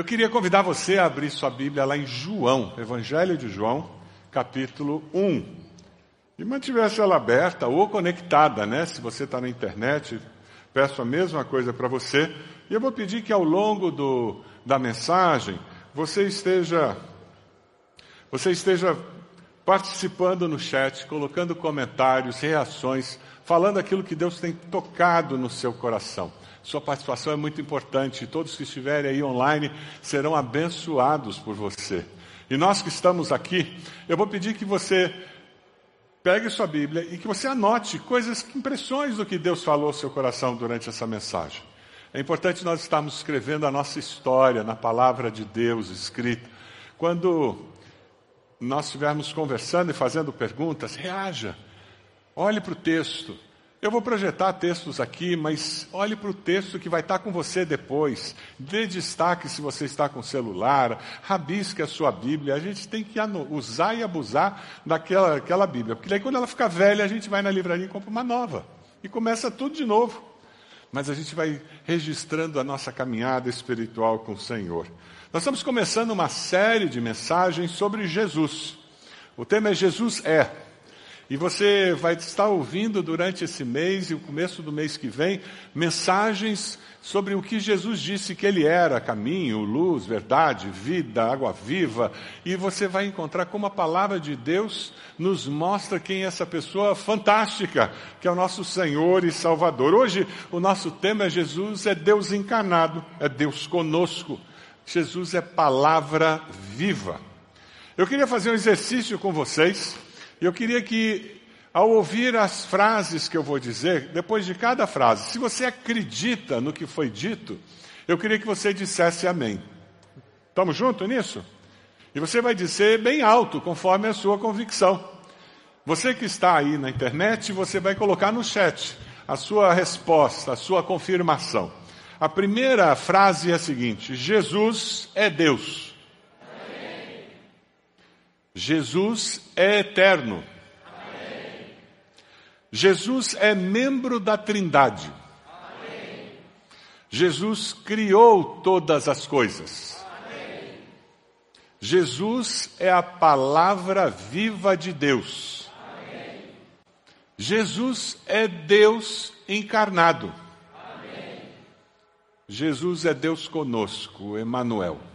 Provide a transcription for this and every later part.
Eu queria convidar você a abrir sua Bíblia lá em João, Evangelho de João, capítulo 1. E mantivesse ela aberta ou conectada, né? Se você está na internet, peço a mesma coisa para você. E eu vou pedir que ao longo do, da mensagem você esteja, você esteja participando no chat, colocando comentários, reações, falando aquilo que Deus tem tocado no seu coração. Sua participação é muito importante. Todos que estiverem aí online serão abençoados por você. E nós que estamos aqui, eu vou pedir que você pegue sua Bíblia e que você anote coisas, impressões do que Deus falou ao seu coração durante essa mensagem. É importante nós estarmos escrevendo a nossa história na palavra de Deus escrita. Quando nós estivermos conversando e fazendo perguntas, reaja. Olhe para o texto. Eu vou projetar textos aqui, mas olhe para o texto que vai estar com você depois. Dê destaque se você está com celular, rabisque a sua Bíblia. A gente tem que usar e abusar daquela aquela Bíblia. Porque daí quando ela ficar velha, a gente vai na livraria e compra uma nova. E começa tudo de novo. Mas a gente vai registrando a nossa caminhada espiritual com o Senhor. Nós estamos começando uma série de mensagens sobre Jesus. O tema é Jesus é. E você vai estar ouvindo durante esse mês e o começo do mês que vem mensagens sobre o que Jesus disse que ele era: caminho, luz, verdade, vida, água viva. E você vai encontrar como a palavra de Deus nos mostra quem é essa pessoa fantástica, que é o nosso Senhor e Salvador. Hoje o nosso tema é Jesus é Deus encarnado, é Deus conosco. Jesus é palavra viva. Eu queria fazer um exercício com vocês. Eu queria que, ao ouvir as frases que eu vou dizer, depois de cada frase, se você acredita no que foi dito, eu queria que você dissesse amém. Estamos juntos nisso? E você vai dizer bem alto, conforme a sua convicção. Você que está aí na internet, você vai colocar no chat a sua resposta, a sua confirmação. A primeira frase é a seguinte: Jesus é Deus. Jesus é eterno. Amém. Jesus é membro da Trindade. Amém. Jesus criou todas as coisas. Amém. Jesus é a palavra viva de Deus. Jesus é Deus encarnado. Jesus é Deus conosco, Emmanuel.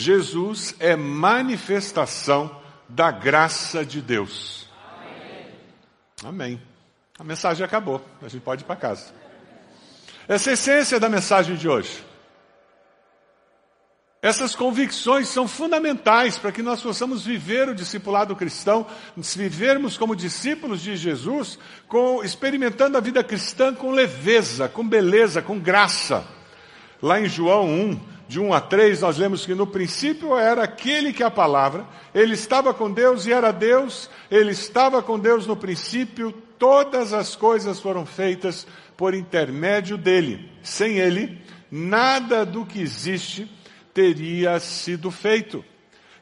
Jesus é manifestação da graça de Deus. Amém. Amém. A mensagem acabou. A gente pode ir para casa. Essa é a essência da mensagem de hoje. Essas convicções são fundamentais para que nós possamos viver o discipulado cristão, vivermos como discípulos de Jesus, com, experimentando a vida cristã com leveza, com beleza, com graça. Lá em João 1, de 1 a 3, nós lemos que no princípio era aquele que é a palavra, ele estava com Deus e era Deus, ele estava com Deus no princípio, todas as coisas foram feitas por intermédio dele. Sem ele, nada do que existe teria sido feito.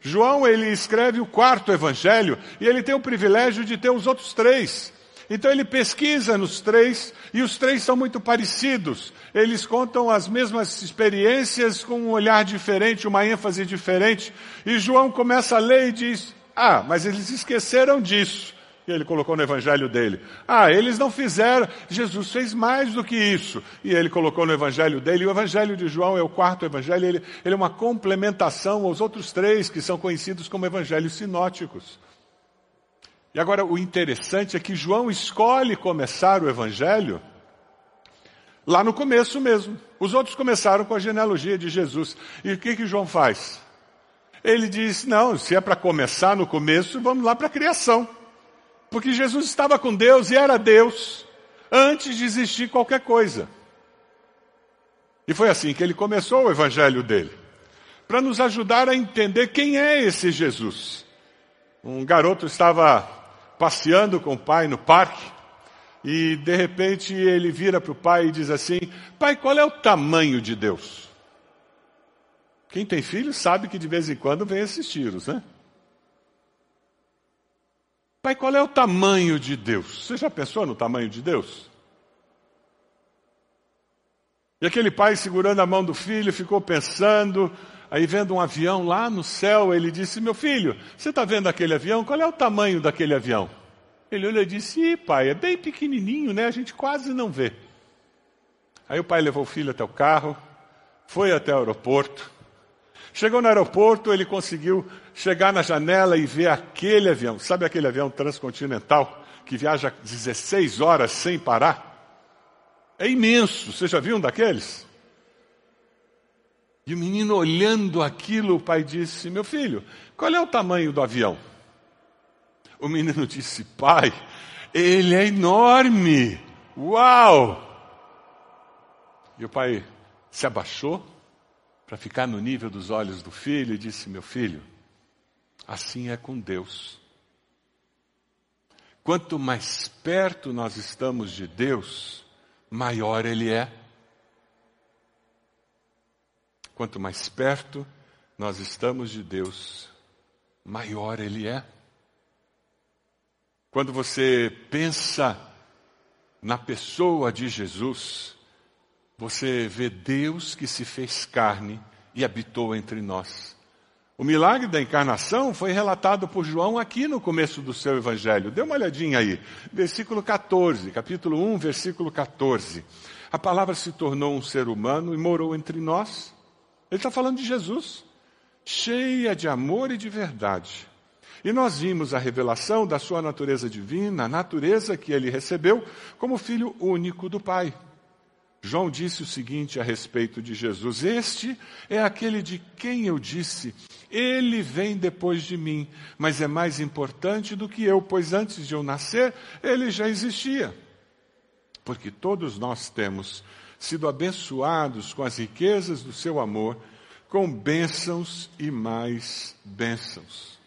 João, ele escreve o quarto evangelho e ele tem o privilégio de ter os outros três. Então ele pesquisa nos três e os três são muito parecidos. Eles contam as mesmas experiências com um olhar diferente, uma ênfase diferente. E João começa a ler e diz: Ah, mas eles esqueceram disso. E ele colocou no evangelho dele. Ah, eles não fizeram, Jesus fez mais do que isso. E ele colocou no evangelho dele. E o evangelho de João é o quarto evangelho, ele, ele é uma complementação aos outros três que são conhecidos como evangelhos sinóticos. E agora o interessante é que João escolhe começar o evangelho lá no começo mesmo. Os outros começaram com a genealogia de Jesus. E o que que João faz? Ele diz: "Não, se é para começar no começo, vamos lá para a criação". Porque Jesus estava com Deus e era Deus antes de existir qualquer coisa. E foi assim que ele começou o evangelho dele, para nos ajudar a entender quem é esse Jesus. Um garoto estava passeando com o pai no parque, e de repente ele vira para o pai e diz assim: Pai, qual é o tamanho de Deus? Quem tem filho sabe que de vez em quando vem esses tiros, né? Pai, qual é o tamanho de Deus? Você já pensou no tamanho de Deus? E aquele pai segurando a mão do filho ficou pensando, aí vendo um avião lá no céu, ele disse: Meu filho, você está vendo aquele avião? Qual é o tamanho daquele avião? Ele olhou e disse: Ih, pai, é bem pequenininho, né? A gente quase não vê. Aí o pai levou o filho até o carro, foi até o aeroporto. Chegou no aeroporto, ele conseguiu chegar na janela e ver aquele avião. Sabe aquele avião transcontinental que viaja 16 horas sem parar? É imenso. Você já viu um daqueles? E o menino olhando aquilo, o pai disse: Meu filho, qual é o tamanho do avião? O menino disse: Pai, ele é enorme. Uau! E o pai se abaixou para ficar no nível dos olhos do filho e disse: Meu filho, assim é com Deus. Quanto mais perto nós estamos de Deus, maior Ele é. Quanto mais perto nós estamos de Deus, maior Ele é. Quando você pensa na pessoa de Jesus, você vê Deus que se fez carne e habitou entre nós. O milagre da encarnação foi relatado por João aqui no começo do seu evangelho. Dê uma olhadinha aí. Versículo 14, capítulo 1, versículo 14. A palavra se tornou um ser humano e morou entre nós. Ele está falando de Jesus, cheia de amor e de verdade. E nós vimos a revelação da sua natureza divina, a natureza que ele recebeu como filho único do Pai. João disse o seguinte a respeito de Jesus: Este é aquele de quem eu disse, ele vem depois de mim, mas é mais importante do que eu, pois antes de eu nascer, ele já existia. Porque todos nós temos sido abençoados com as riquezas do seu amor, com bênçãos e mais bênçãos.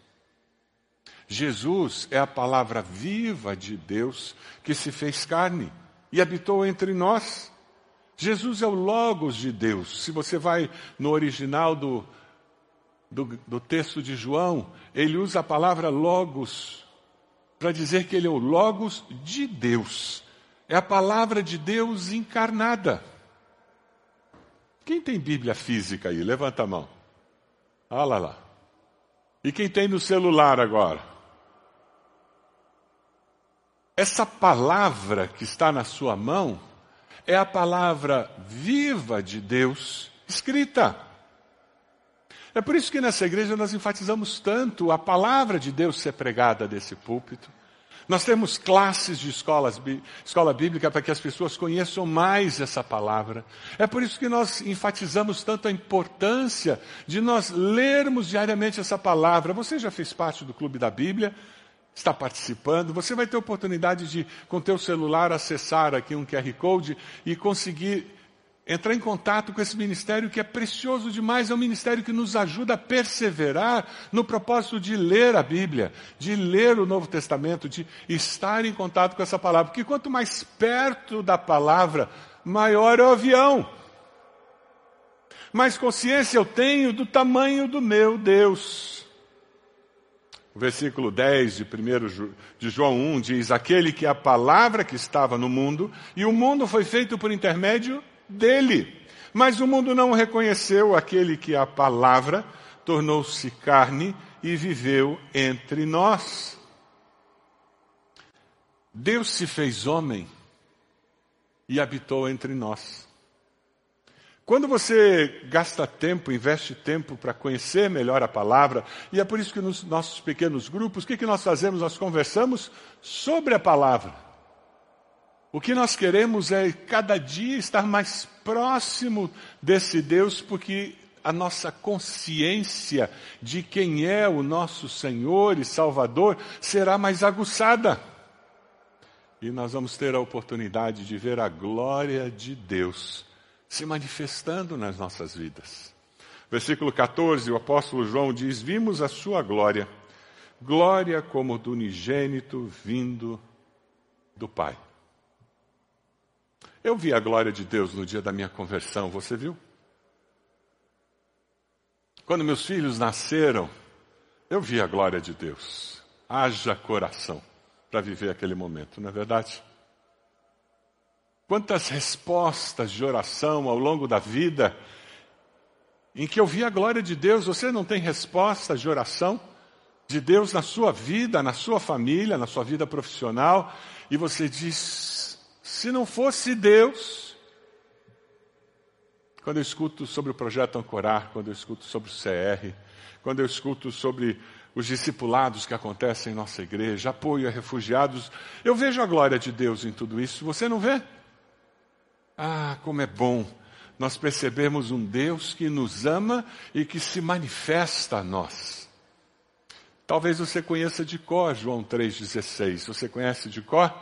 Jesus é a palavra viva de Deus que se fez carne e habitou entre nós. Jesus é o Logos de Deus. Se você vai no original do, do, do texto de João, ele usa a palavra Logos para dizer que ele é o Logos de Deus. É a palavra de Deus encarnada. Quem tem Bíblia física aí? Levanta a mão. Olha lá. E quem tem no celular agora? Essa palavra que está na sua mão é a palavra viva de Deus escrita. É por isso que nessa igreja nós enfatizamos tanto a palavra de Deus ser pregada desse púlpito. Nós temos classes de escolas, escola bíblica para que as pessoas conheçam mais essa palavra. É por isso que nós enfatizamos tanto a importância de nós lermos diariamente essa palavra. Você já fez parte do Clube da Bíblia? Está participando, você vai ter oportunidade de, com teu celular, acessar aqui um QR Code e conseguir entrar em contato com esse ministério que é precioso demais, é um ministério que nos ajuda a perseverar no propósito de ler a Bíblia, de ler o Novo Testamento, de estar em contato com essa palavra. Porque quanto mais perto da palavra, maior é o avião. Mais consciência eu tenho do tamanho do meu Deus. O versículo 10 de, 1 de João 1 diz: Aquele que é a palavra que estava no mundo, e o mundo foi feito por intermédio dele. Mas o mundo não reconheceu aquele que é a palavra, tornou-se carne e viveu entre nós. Deus se fez homem e habitou entre nós. Quando você gasta tempo, investe tempo para conhecer melhor a palavra, e é por isso que nos nossos pequenos grupos, o que, que nós fazemos? Nós conversamos sobre a palavra. O que nós queremos é cada dia estar mais próximo desse Deus, porque a nossa consciência de quem é o nosso Senhor e Salvador será mais aguçada. E nós vamos ter a oportunidade de ver a glória de Deus se manifestando nas nossas vidas. Versículo 14, o apóstolo João diz: Vimos a sua glória, glória como do unigênito vindo do Pai. Eu vi a glória de Deus no dia da minha conversão, você viu? Quando meus filhos nasceram, eu vi a glória de Deus. Haja coração para viver aquele momento, não é verdade? Quantas respostas de oração ao longo da vida em que eu vi a glória de Deus. Você não tem respostas de oração de Deus na sua vida, na sua família, na sua vida profissional, e você diz: se não fosse Deus. Quando eu escuto sobre o projeto Ancorar, quando eu escuto sobre o CR, quando eu escuto sobre os discipulados que acontecem em nossa igreja, apoio a refugiados, eu vejo a glória de Deus em tudo isso. Você não vê? Ah, como é bom nós percebemos um Deus que nos ama e que se manifesta a nós. Talvez você conheça de cor João 3,16. Você conhece de cor?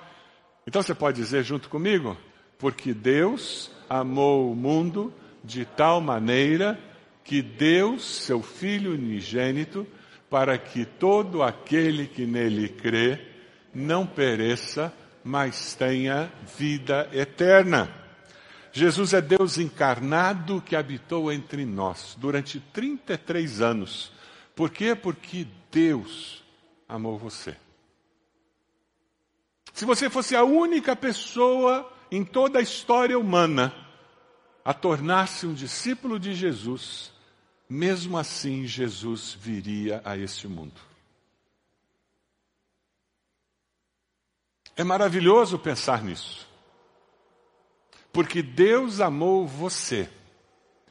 Então você pode dizer junto comigo? Porque Deus amou o mundo de tal maneira que deu seu Filho unigênito para que todo aquele que nele crê não pereça, mas tenha vida eterna. Jesus é Deus encarnado que habitou entre nós durante 33 anos. Por quê? Porque Deus amou você. Se você fosse a única pessoa em toda a história humana a tornar-se um discípulo de Jesus, mesmo assim Jesus viria a este mundo. É maravilhoso pensar nisso. Porque Deus amou você.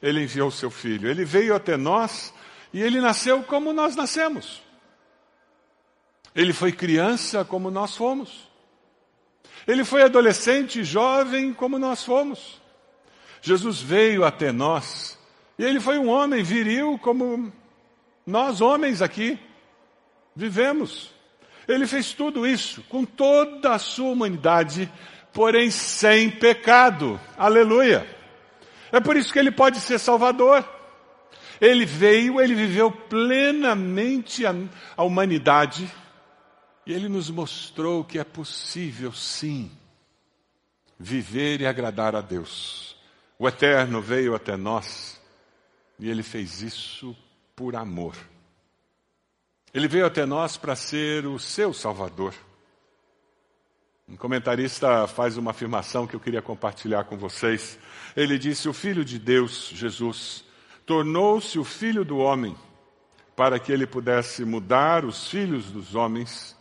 Ele enviou o seu filho. Ele veio até nós e ele nasceu como nós nascemos. Ele foi criança como nós fomos. Ele foi adolescente, jovem como nós fomos. Jesus veio até nós e ele foi um homem viril como nós homens aqui vivemos. Ele fez tudo isso com toda a sua humanidade porém sem pecado. Aleluia. É por isso que ele pode ser salvador. Ele veio, ele viveu plenamente a, a humanidade e ele nos mostrou que é possível, sim, viver e agradar a Deus. O Eterno veio até nós e ele fez isso por amor. Ele veio até nós para ser o seu Salvador. Um comentarista faz uma afirmação que eu queria compartilhar com vocês. Ele disse: O Filho de Deus, Jesus, tornou-se o Filho do homem para que ele pudesse mudar os filhos dos homens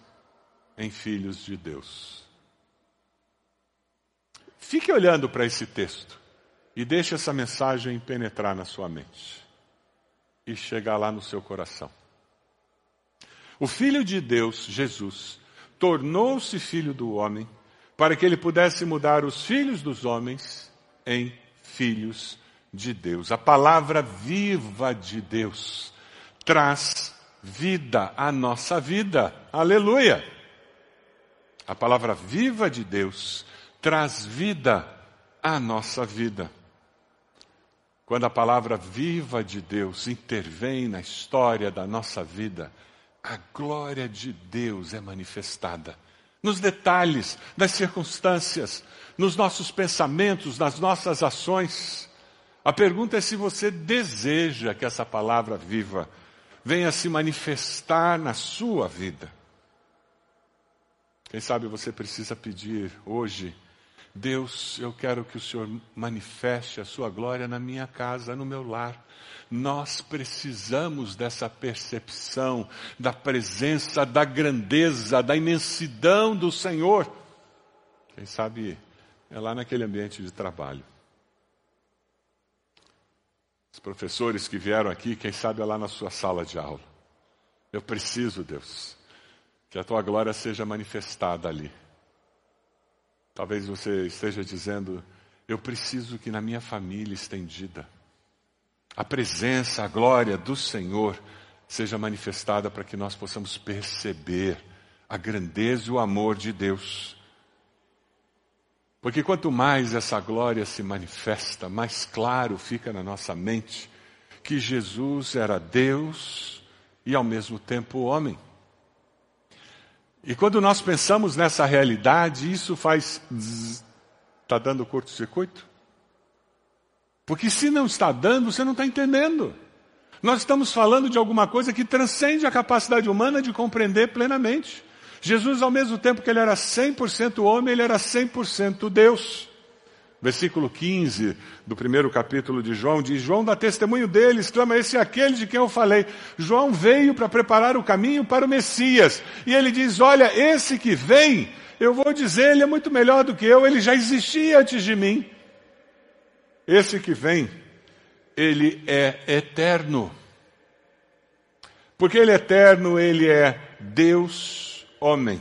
em filhos de Deus. Fique olhando para esse texto e deixe essa mensagem penetrar na sua mente e chegar lá no seu coração. O Filho de Deus, Jesus, tornou-se filho do homem, para que ele pudesse mudar os filhos dos homens em filhos de Deus. A palavra viva de Deus traz vida à nossa vida. Aleluia! A palavra viva de Deus traz vida à nossa vida. Quando a palavra viva de Deus intervém na história da nossa vida, a glória de Deus é manifestada nos detalhes das circunstâncias, nos nossos pensamentos, nas nossas ações. A pergunta é se você deseja que essa palavra viva venha se manifestar na sua vida. Quem sabe você precisa pedir hoje, Deus, eu quero que o Senhor manifeste a sua glória na minha casa, no meu lar. Nós precisamos dessa percepção da presença, da grandeza, da imensidão do Senhor. Quem sabe é lá naquele ambiente de trabalho. Os professores que vieram aqui, quem sabe é lá na sua sala de aula. Eu preciso, Deus, que a tua glória seja manifestada ali. Talvez você esteja dizendo, eu preciso que na minha família estendida, a presença, a glória do Senhor seja manifestada para que nós possamos perceber a grandeza e o amor de Deus. Porque quanto mais essa glória se manifesta, mais claro fica na nossa mente que Jesus era Deus e ao mesmo tempo homem. E quando nós pensamos nessa realidade, isso faz. Está dando curto-circuito? Porque se não está dando, você não está entendendo. Nós estamos falando de alguma coisa que transcende a capacidade humana de compreender plenamente. Jesus, ao mesmo tempo que ele era 100% homem, ele era 100% Deus. Versículo 15 do primeiro capítulo de João diz: João dá testemunho dele, exclama: Esse é aquele de quem eu falei. João veio para preparar o caminho para o Messias. E ele diz: Olha, esse que vem, eu vou dizer, ele é muito melhor do que eu, ele já existia antes de mim. Esse que vem, ele é eterno. Porque ele é eterno, ele é Deus homem.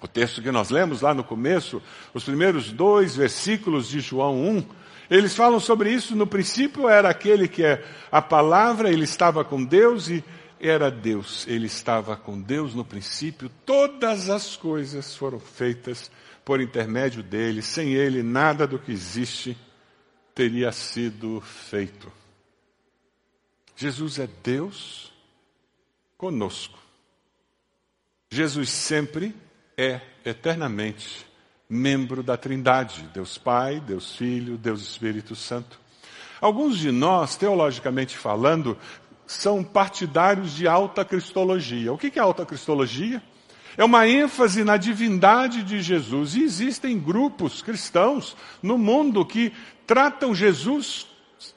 O texto que nós lemos lá no começo, os primeiros dois versículos de João 1, eles falam sobre isso. No princípio era aquele que é a palavra, ele estava com Deus e era Deus. Ele estava com Deus no princípio. Todas as coisas foram feitas por intermédio dele. Sem ele, nada do que existe teria sido feito. Jesus é Deus conosco. Jesus sempre é eternamente membro da Trindade, Deus Pai, Deus Filho, Deus Espírito Santo. Alguns de nós, teologicamente falando, são partidários de alta cristologia. O que é alta cristologia? É uma ênfase na divindade de Jesus. E existem grupos cristãos no mundo que tratam Jesus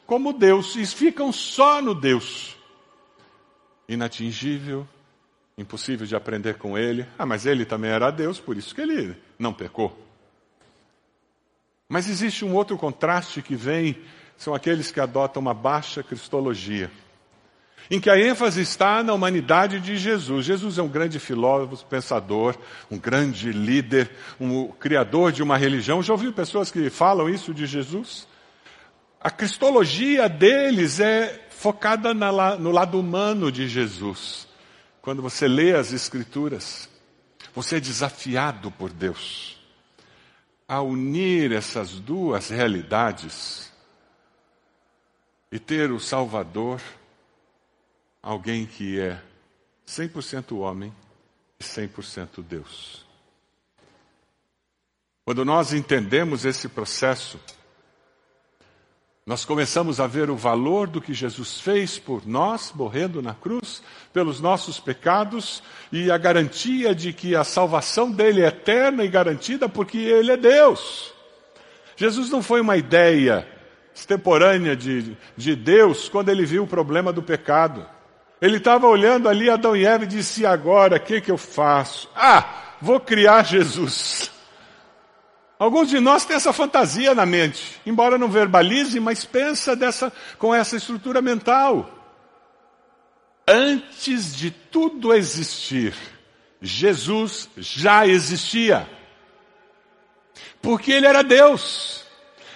como Deus e ficam só no Deus. Inatingível, impossível de aprender com ele. Ah, mas ele também era Deus, por isso que ele não pecou. Mas existe um outro contraste que vem, são aqueles que adotam uma baixa cristologia, em que a ênfase está na humanidade de Jesus. Jesus é um grande filósofo, pensador, um grande líder, um criador de uma religião. Já ouviu pessoas que falam isso de Jesus? A cristologia deles é focada na, no lado humano de Jesus. Quando você lê as Escrituras, você é desafiado por Deus a unir essas duas realidades e ter o Salvador, alguém que é 100% homem e 100% Deus. Quando nós entendemos esse processo, nós começamos a ver o valor do que Jesus fez por nós, morrendo na cruz, pelos nossos pecados, e a garantia de que a salvação dele é eterna e garantida porque ele é Deus. Jesus não foi uma ideia extemporânea de, de Deus quando ele viu o problema do pecado. Ele estava olhando ali Adão e Eva e disse: agora, o que, que eu faço? Ah, vou criar Jesus. Alguns de nós têm essa fantasia na mente, embora não verbalize, mas pensa dessa, com essa estrutura mental. Antes de tudo existir, Jesus já existia. Porque ele era Deus.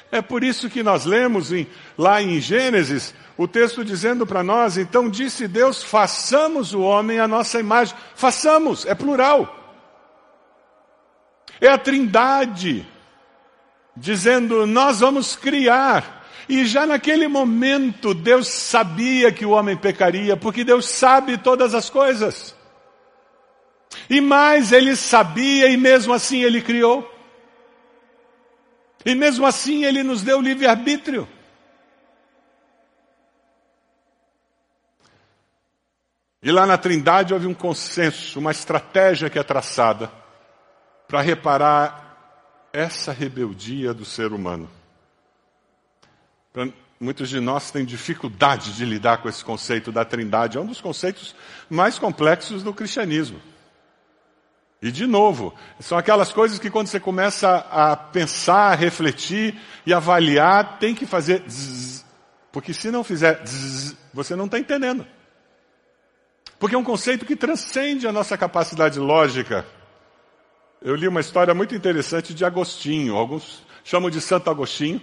É por isso que nós lemos em, lá em Gênesis o texto dizendo para nós, então disse Deus, façamos o homem a nossa imagem. Façamos, é plural. É a trindade dizendo: Nós vamos criar. E já naquele momento Deus sabia que o homem pecaria, porque Deus sabe todas as coisas. E mais, ele sabia e mesmo assim ele criou. E mesmo assim ele nos deu livre-arbítrio. E lá na Trindade houve um consenso, uma estratégia que é traçada para reparar essa rebeldia do ser humano. Muitos de nós têm dificuldade de lidar com esse conceito da trindade. É um dos conceitos mais complexos do cristianismo. E, de novo, são aquelas coisas que quando você começa a pensar, a refletir e avaliar, tem que fazer zzz, porque se não fizer zzz, você não está entendendo. Porque é um conceito que transcende a nossa capacidade lógica eu li uma história muito interessante de Agostinho, alguns chamam de Santo Agostinho.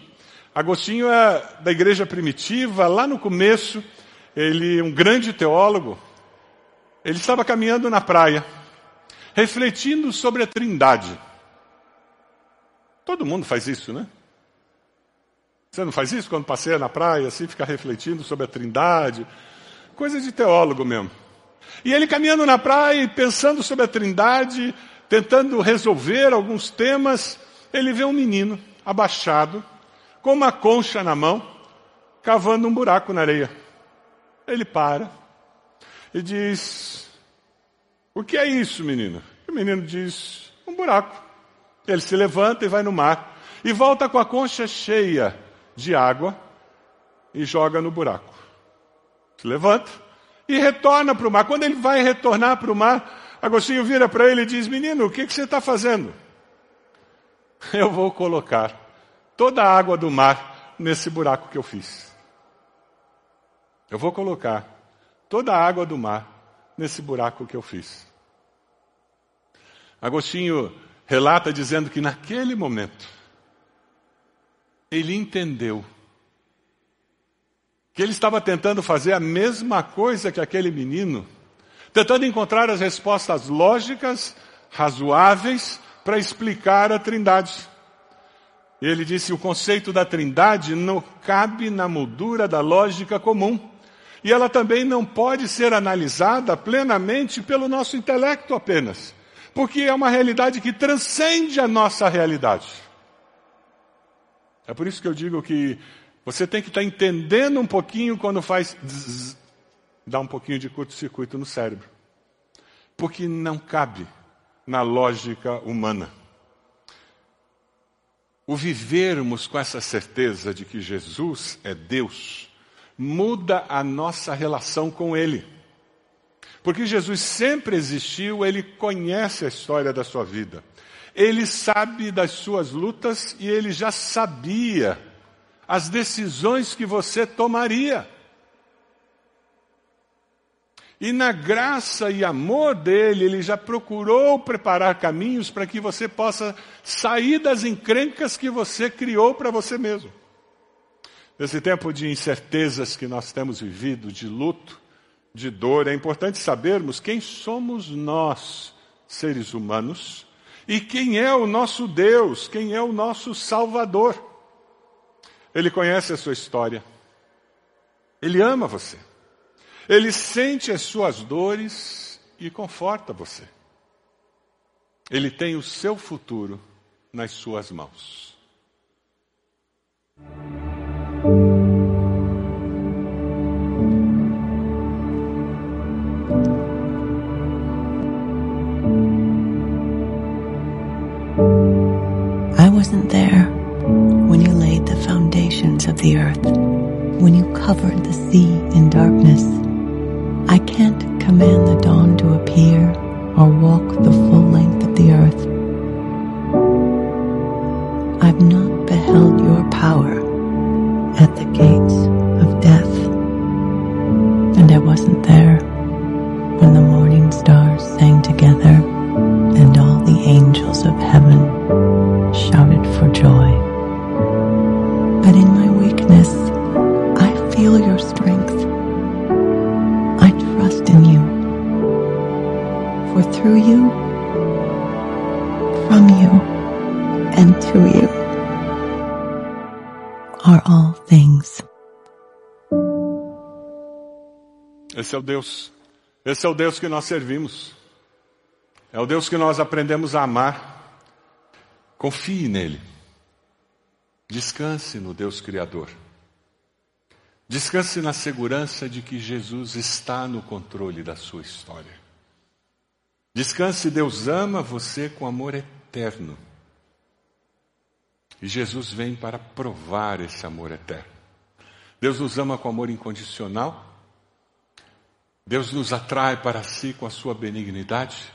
Agostinho é da igreja primitiva, lá no começo, ele um grande teólogo. Ele estava caminhando na praia, refletindo sobre a Trindade. Todo mundo faz isso, né? Você não faz isso quando passeia na praia, assim, fica refletindo sobre a Trindade? Coisa de teólogo mesmo. E ele caminhando na praia e pensando sobre a Trindade, tentando resolver alguns temas, ele vê um menino abaixado, com uma concha na mão, cavando um buraco na areia. Ele para e diz: O que é isso, menino? E o menino diz: Um buraco. Ele se levanta e vai no mar. e volta com a concha cheia de água e joga no buraco. Se levanta e retorna para o mar. Quando ele vai retornar para o mar, Agostinho vira para ele e diz: Menino, o que, que você está fazendo? Eu vou colocar toda a água do mar nesse buraco que eu fiz. Eu vou colocar toda a água do mar nesse buraco que eu fiz. Agostinho relata dizendo que naquele momento ele entendeu que ele estava tentando fazer a mesma coisa que aquele menino, tentando encontrar as respostas lógicas, razoáveis, para explicar a Trindade. Ele disse: o conceito da Trindade não cabe na moldura da lógica comum. E ela também não pode ser analisada plenamente pelo nosso intelecto apenas, porque é uma realidade que transcende a nossa realidade. É por isso que eu digo que você tem que estar entendendo um pouquinho quando faz zzz, dá um pouquinho de curto-circuito no cérebro. Porque não cabe na lógica humana. O vivermos com essa certeza de que Jesus é Deus muda a nossa relação com Ele. Porque Jesus sempre existiu, Ele conhece a história da sua vida. Ele sabe das suas lutas e Ele já sabia as decisões que você tomaria. E na graça e amor dele, ele já procurou preparar caminhos para que você possa sair das encrencas que você criou para você mesmo. Nesse tempo de incertezas que nós temos vivido, de luto, de dor, é importante sabermos quem somos nós, seres humanos, e quem é o nosso Deus, quem é o nosso Salvador. Ele conhece a sua história. Ele ama você. Ele sente as suas dores e conforta você. Ele tem o seu futuro nas suas mãos. I wasn't there when you laid the foundations of the earth, when you covered the sea in darkness. I can't command the dawn to appear or walk the full length of the earth. I've not beheld your power at the gates of death, and I wasn't there when the morning stars sang together Esse é o Deus. Esse é o Deus que nós servimos. É o Deus que nós aprendemos a amar. Confie nele. Descanse no Deus Criador. Descanse na segurança de que Jesus está no controle da sua história. Descanse, Deus ama você com amor eterno. E Jesus vem para provar esse amor eterno. Deus nos ama com amor incondicional. Deus nos atrai para si com a sua benignidade.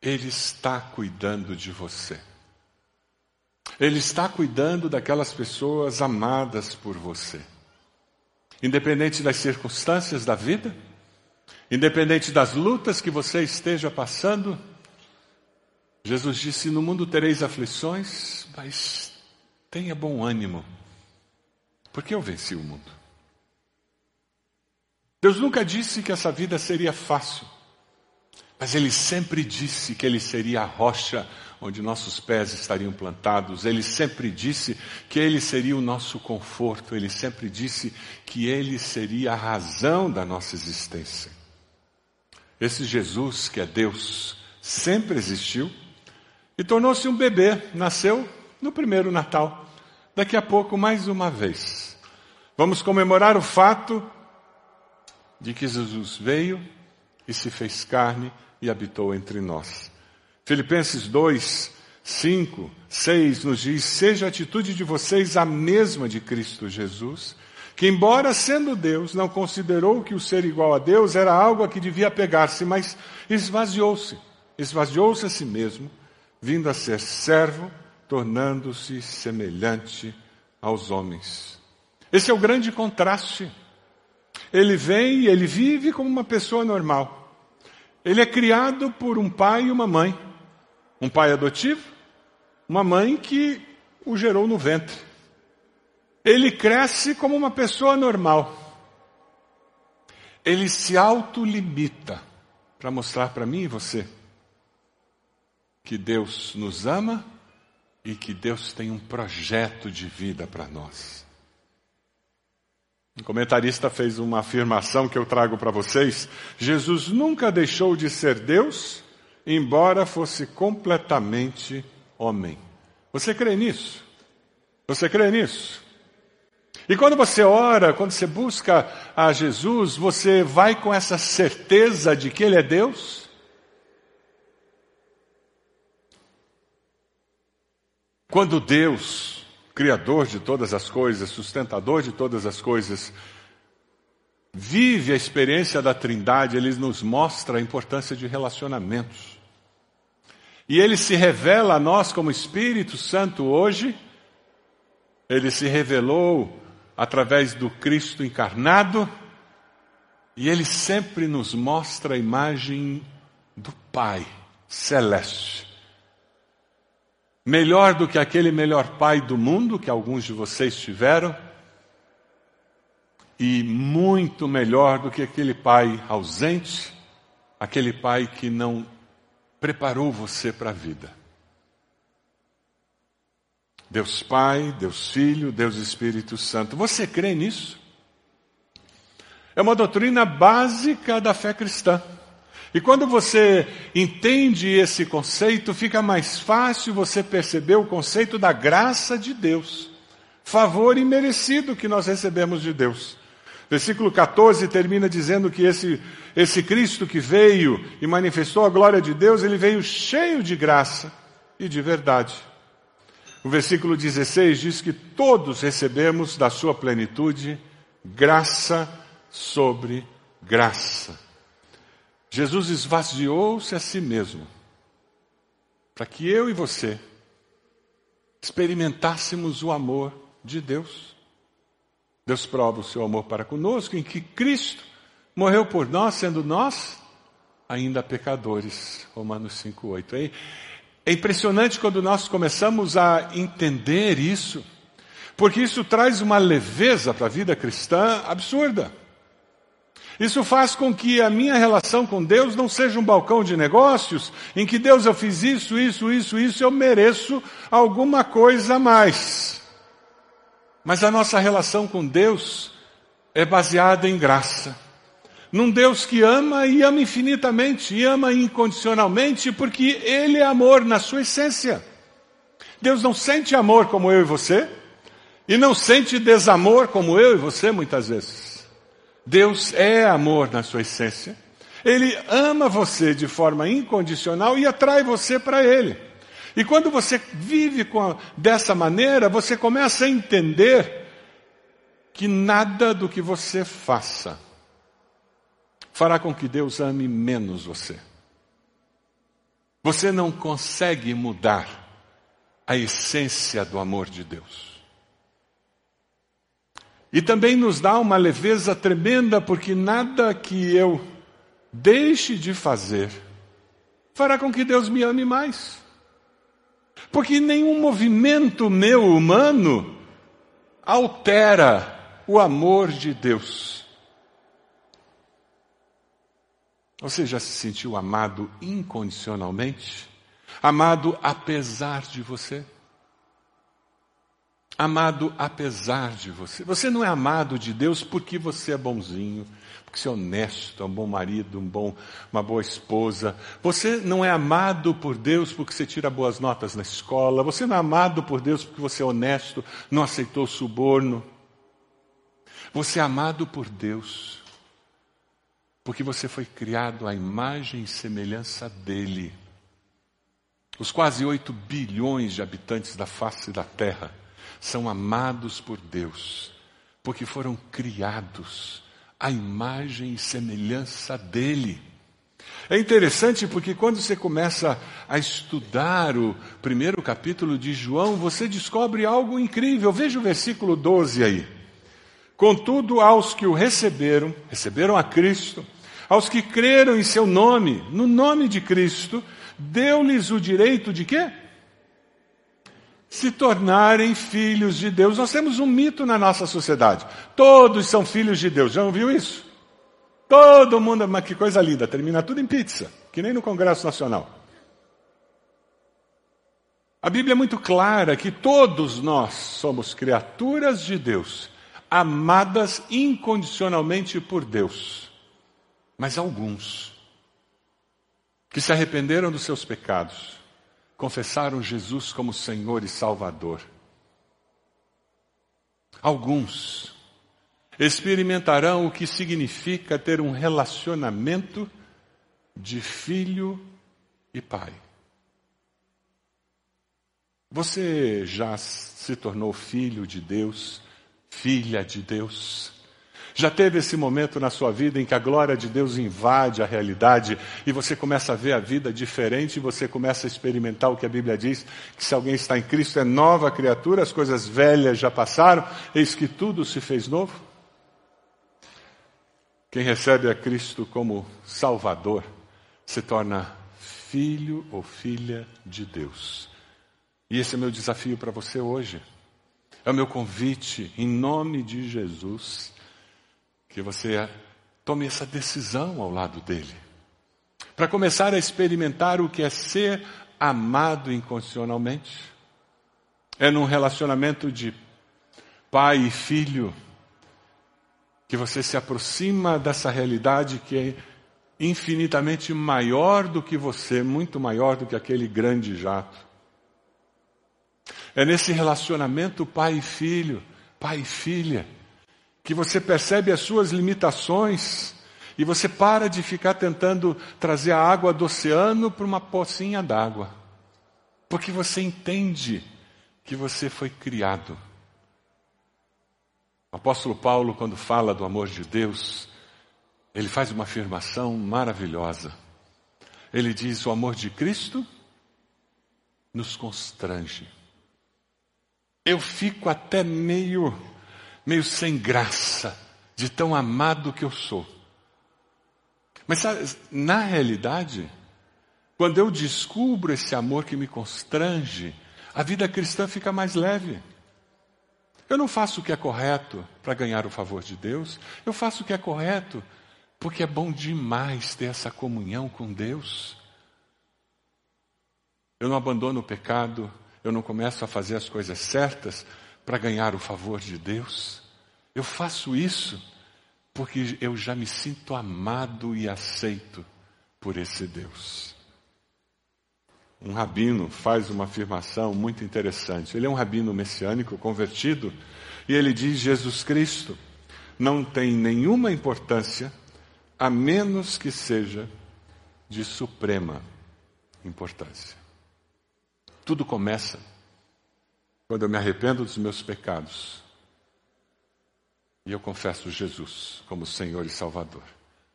Ele está cuidando de você. Ele está cuidando daquelas pessoas amadas por você. Independente das circunstâncias da vida, independente das lutas que você esteja passando, Jesus disse: No mundo tereis aflições, mas tenha bom ânimo, porque eu venci o mundo. Deus nunca disse que essa vida seria fácil, mas Ele sempre disse que Ele seria a rocha onde nossos pés estariam plantados. Ele sempre disse que Ele seria o nosso conforto. Ele sempre disse que Ele seria a razão da nossa existência. Esse Jesus, que é Deus, sempre existiu e tornou-se um bebê. Nasceu no primeiro Natal. Daqui a pouco, mais uma vez, vamos comemorar o fato de que Jesus veio e se fez carne e habitou entre nós. Filipenses 2, 5, 6 nos diz: Seja a atitude de vocês a mesma de Cristo Jesus, que, embora sendo Deus, não considerou que o ser igual a Deus era algo a que devia pegar-se, mas esvaziou-se, esvaziou-se a si mesmo, vindo a ser servo, tornando-se semelhante aos homens. Esse é o grande contraste. Ele vem e ele vive como uma pessoa normal. Ele é criado por um pai e uma mãe. Um pai adotivo, uma mãe que o gerou no ventre. Ele cresce como uma pessoa normal. Ele se autolimita para mostrar para mim e você que Deus nos ama e que Deus tem um projeto de vida para nós. Um comentarista fez uma afirmação que eu trago para vocês. Jesus nunca deixou de ser Deus, embora fosse completamente homem. Você crê nisso? Você crê nisso? E quando você ora, quando você busca a Jesus, você vai com essa certeza de que Ele é Deus? Quando Deus Criador de todas as coisas, sustentador de todas as coisas, vive a experiência da Trindade, ele nos mostra a importância de relacionamentos. E ele se revela a nós como Espírito Santo hoje, ele se revelou através do Cristo encarnado, e ele sempre nos mostra a imagem do Pai celeste melhor do que aquele melhor pai do mundo que alguns de vocês tiveram, e muito melhor do que aquele pai ausente, aquele pai que não preparou você para a vida. Deus Pai, Deus Filho, Deus Espírito Santo. Você crê nisso? É uma doutrina básica da fé cristã. E quando você entende esse conceito, fica mais fácil você perceber o conceito da graça de Deus, favor imerecido que nós recebemos de Deus. Versículo 14 termina dizendo que esse, esse Cristo que veio e manifestou a glória de Deus, ele veio cheio de graça e de verdade. O versículo 16 diz que todos recebemos da sua plenitude graça sobre graça. Jesus esvaziou-se a si mesmo para que eu e você experimentássemos o amor de Deus. Deus prova o seu amor para conosco em que Cristo morreu por nós, sendo nós ainda pecadores. Romanos 5,8. É impressionante quando nós começamos a entender isso, porque isso traz uma leveza para a vida cristã absurda. Isso faz com que a minha relação com Deus não seja um balcão de negócios em que Deus eu fiz isso, isso, isso, isso, eu mereço alguma coisa a mais. Mas a nossa relação com Deus é baseada em graça. Num Deus que ama e ama infinitamente, e ama incondicionalmente, porque Ele é amor na sua essência. Deus não sente amor como eu e você, e não sente desamor como eu e você muitas vezes. Deus é amor na sua essência. Ele ama você de forma incondicional e atrai você para Ele. E quando você vive a, dessa maneira, você começa a entender que nada do que você faça fará com que Deus ame menos você. Você não consegue mudar a essência do amor de Deus. E também nos dá uma leveza tremenda, porque nada que eu deixe de fazer fará com que Deus me ame mais. Porque nenhum movimento meu humano altera o amor de Deus. Você já se sentiu amado incondicionalmente? Amado apesar de você? Amado apesar de você. Você não é amado de Deus porque você é bonzinho, porque você é honesto, é um bom marido, um bom, uma boa esposa. Você não é amado por Deus porque você tira boas notas na escola. Você não é amado por Deus porque você é honesto, não aceitou suborno. Você é amado por Deus porque você foi criado à imagem e semelhança dele. Os quase 8 bilhões de habitantes da face da Terra são amados por Deus, porque foram criados à imagem e semelhança dele. É interessante porque quando você começa a estudar o primeiro capítulo de João, você descobre algo incrível. Veja o versículo 12 aí. Contudo, aos que o receberam, receberam a Cristo, aos que creram em seu nome, no nome de Cristo, deu-lhes o direito de quê? Se tornarem filhos de Deus. Nós temos um mito na nossa sociedade. Todos são filhos de Deus. Já ouviu isso? Todo mundo, mas que coisa linda, termina tudo em pizza, que nem no Congresso Nacional. A Bíblia é muito clara que todos nós somos criaturas de Deus, amadas incondicionalmente por Deus. Mas alguns que se arrependeram dos seus pecados, confessaram Jesus como Senhor e Salvador. Alguns experimentarão o que significa ter um relacionamento de filho e pai. Você já se tornou filho de Deus, filha de Deus? Já teve esse momento na sua vida em que a glória de Deus invade a realidade e você começa a ver a vida diferente e você começa a experimentar o que a Bíblia diz, que se alguém está em Cristo é nova criatura, as coisas velhas já passaram, eis que tudo se fez novo? Quem recebe a Cristo como Salvador se torna filho ou filha de Deus. E esse é meu desafio para você hoje. É o meu convite, em nome de Jesus, que você tome essa decisão ao lado dele. Para começar a experimentar o que é ser amado incondicionalmente. É num relacionamento de pai e filho que você se aproxima dessa realidade que é infinitamente maior do que você, muito maior do que aquele grande jato. É nesse relacionamento pai e filho, pai e filha, que você percebe as suas limitações e você para de ficar tentando trazer a água do oceano para uma pocinha d'água. Porque você entende que você foi criado o apóstolo Paulo, quando fala do amor de Deus, ele faz uma afirmação maravilhosa. Ele diz: o amor de Cristo nos constrange. Eu fico até meio, meio sem graça de tão amado que eu sou. Mas sabe, na realidade, quando eu descubro esse amor que me constrange, a vida cristã fica mais leve. Eu não faço o que é correto para ganhar o favor de Deus, eu faço o que é correto porque é bom demais ter essa comunhão com Deus. Eu não abandono o pecado, eu não começo a fazer as coisas certas para ganhar o favor de Deus. Eu faço isso porque eu já me sinto amado e aceito por esse Deus. Um rabino faz uma afirmação muito interessante. Ele é um rabino messiânico convertido e ele diz: Jesus Cristo não tem nenhuma importância a menos que seja de suprema importância. Tudo começa quando eu me arrependo dos meus pecados e eu confesso Jesus como Senhor e Salvador.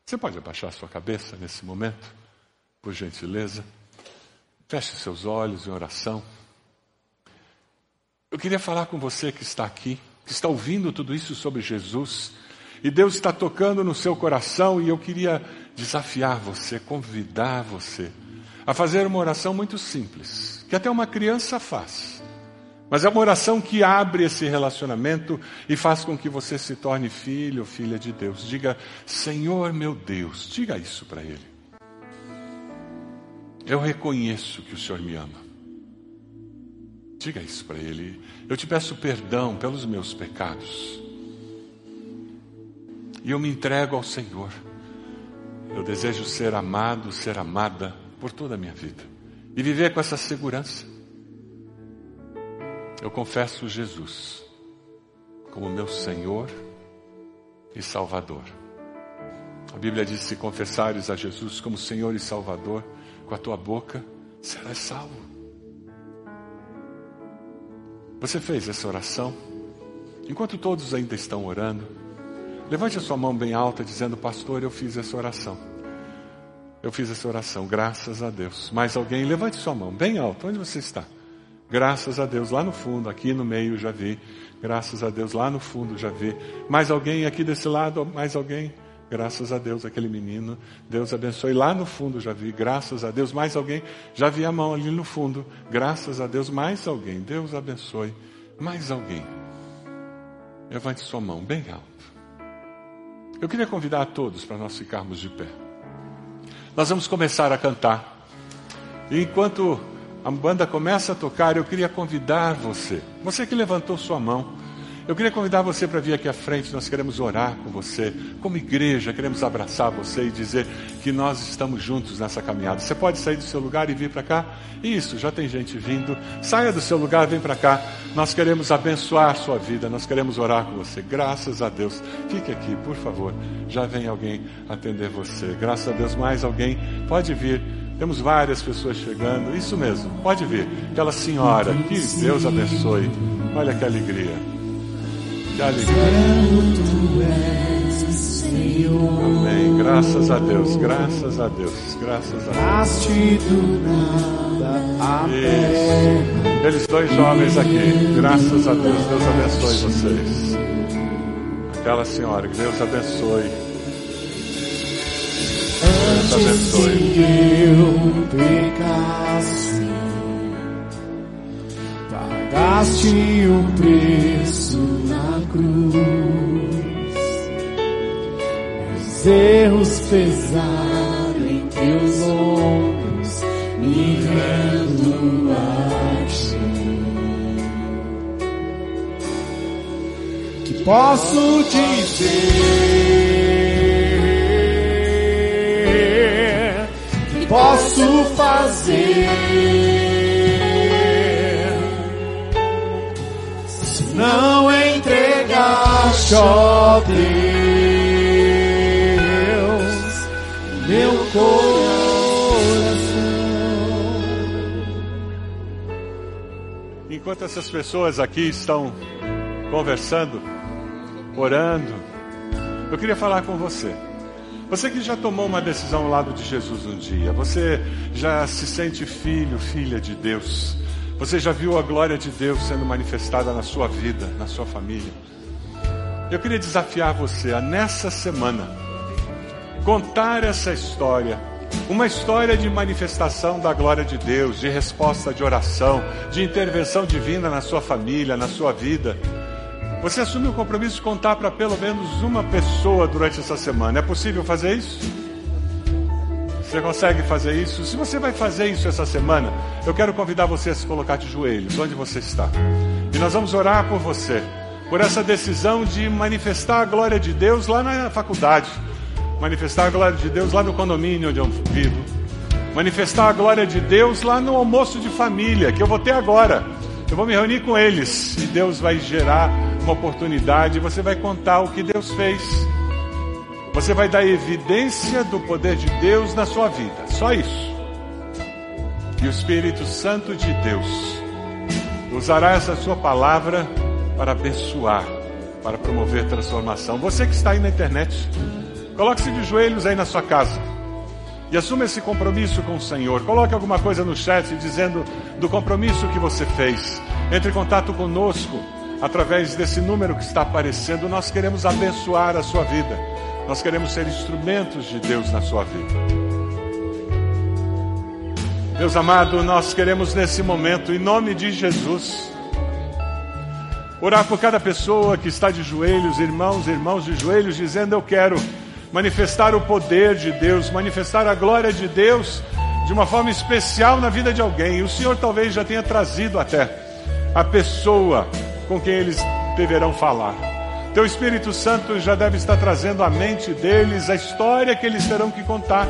Você pode abaixar sua cabeça nesse momento, por gentileza? Feche seus olhos em oração. Eu queria falar com você que está aqui, que está ouvindo tudo isso sobre Jesus, e Deus está tocando no seu coração, e eu queria desafiar você, convidar você a fazer uma oração muito simples, que até uma criança faz. Mas é uma oração que abre esse relacionamento e faz com que você se torne filho ou filha de Deus. Diga, Senhor meu Deus, diga isso para Ele. Eu reconheço que o Senhor me ama. Diga isso para Ele. Eu te peço perdão pelos meus pecados. E eu me entrego ao Senhor. Eu desejo ser amado, ser amada por toda a minha vida. E viver com essa segurança. Eu confesso Jesus como meu Senhor e Salvador. A Bíblia diz: se confessares a Jesus como Senhor e Salvador, com a tua boca serás salvo. Você fez essa oração? Enquanto todos ainda estão orando, levante a sua mão bem alta, dizendo: Pastor, eu fiz essa oração. Eu fiz essa oração, graças a Deus. Mais alguém? Levante sua mão bem alta, onde você está? Graças a Deus, lá no fundo, aqui no meio já vi. Graças a Deus, lá no fundo já vi. Mais alguém aqui desse lado? Mais alguém? Graças a Deus, aquele menino. Deus abençoe. Lá no fundo já vi. Graças a Deus. Mais alguém? Já vi a mão ali no fundo. Graças a Deus. Mais alguém. Deus abençoe. Mais alguém. Levante sua mão bem alto. Eu queria convidar a todos para nós ficarmos de pé. Nós vamos começar a cantar. E enquanto a banda começa a tocar, eu queria convidar você, você que levantou sua mão, eu queria convidar você para vir aqui à frente, nós queremos orar com você, como igreja, queremos abraçar você e dizer que nós estamos juntos nessa caminhada. Você pode sair do seu lugar e vir para cá? Isso, já tem gente vindo. Saia do seu lugar, vem para cá. Nós queremos abençoar sua vida, nós queremos orar com você. Graças a Deus. Fique aqui, por favor. Já vem alguém atender você. Graças a Deus, mais alguém pode vir. Temos várias pessoas chegando. Isso mesmo, pode vir. Aquela senhora, que Deus abençoe. Olha que alegria. Que alegria. Amém. Graças a Deus, graças a Deus, graças a Deus. Isso. Eles dois jovens aqui, graças a Deus, Deus abençoe vocês. Aquela senhora, que Deus abençoe. Abençoe. eu pecasse, pagaste o preço na cruz. Meus erros pesaram em teus ombros, me rendo a ti. Que posso dizer, posso fazer. Se não entregaste, ó Deus, meu coração. Enquanto essas pessoas aqui estão conversando, orando, eu queria falar com você. Você que já tomou uma decisão ao lado de Jesus um dia, você já se sente filho, filha de Deus, você já viu a glória de Deus sendo manifestada na sua vida, na sua família. Eu queria desafiar você a nessa semana contar essa história, uma história de manifestação da glória de Deus, de resposta de oração, de intervenção divina na sua família, na sua vida. Você assume o compromisso de contar para pelo menos uma pessoa durante essa semana. É possível fazer isso? Você consegue fazer isso? Se você vai fazer isso essa semana, eu quero convidar você a se colocar de joelhos, onde você está. E nós vamos orar por você, por essa decisão de manifestar a glória de Deus lá na faculdade, manifestar a glória de Deus lá no condomínio onde eu vivo, manifestar a glória de Deus lá no almoço de família que eu vou ter agora. Eu vou me reunir com eles e Deus vai gerar uma oportunidade, você vai contar o que Deus fez. Você vai dar evidência do poder de Deus na sua vida. Só isso. E o Espírito Santo de Deus usará essa sua palavra para abençoar, para promover transformação. Você que está aí na internet, coloque-se de joelhos aí na sua casa e assuma esse compromisso com o Senhor. Coloque alguma coisa no chat dizendo do compromisso que você fez. Entre em contato conosco através desse número que está aparecendo. Nós queremos abençoar a sua vida. Nós queremos ser instrumentos de Deus na sua vida. Meus amados, nós queremos nesse momento, em nome de Jesus, orar por cada pessoa que está de joelhos, irmãos, irmãos de joelhos, dizendo: Eu quero manifestar o poder de Deus, manifestar a glória de Deus de uma forma especial na vida de alguém. O Senhor talvez já tenha trazido até a pessoa com quem eles deverão falar. Teu Espírito Santo já deve estar trazendo à mente deles a história que eles terão que contar.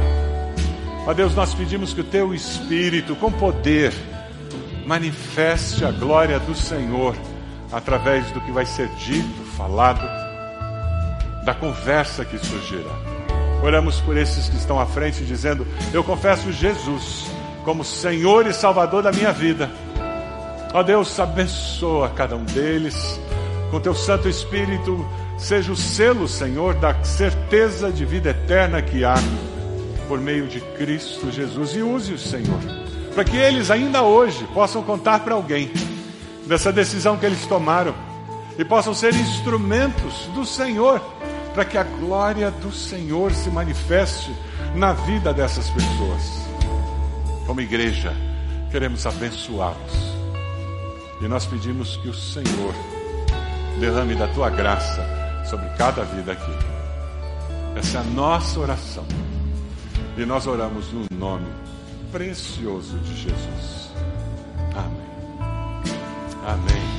Ó Deus, nós pedimos que o Teu Espírito, com poder, manifeste a glória do Senhor através do que vai ser dito, falado, da conversa que surgirá. Oramos por esses que estão à frente, dizendo: Eu confesso Jesus como Senhor e Salvador da minha vida. Ó Deus, abençoa cada um deles com teu Santo Espírito, seja o selo, Senhor, da certeza de vida eterna que há por meio de Cristo Jesus. E use-os, Senhor, para que eles ainda hoje possam contar para alguém dessa decisão que eles tomaram e possam ser instrumentos do Senhor, para que a glória do Senhor se manifeste na vida dessas pessoas. Como igreja, queremos abençoá-los. E nós pedimos que o Senhor derrame da tua graça sobre cada vida aqui. Essa é a nossa oração. E nós oramos no nome precioso de Jesus. Amém. Amém.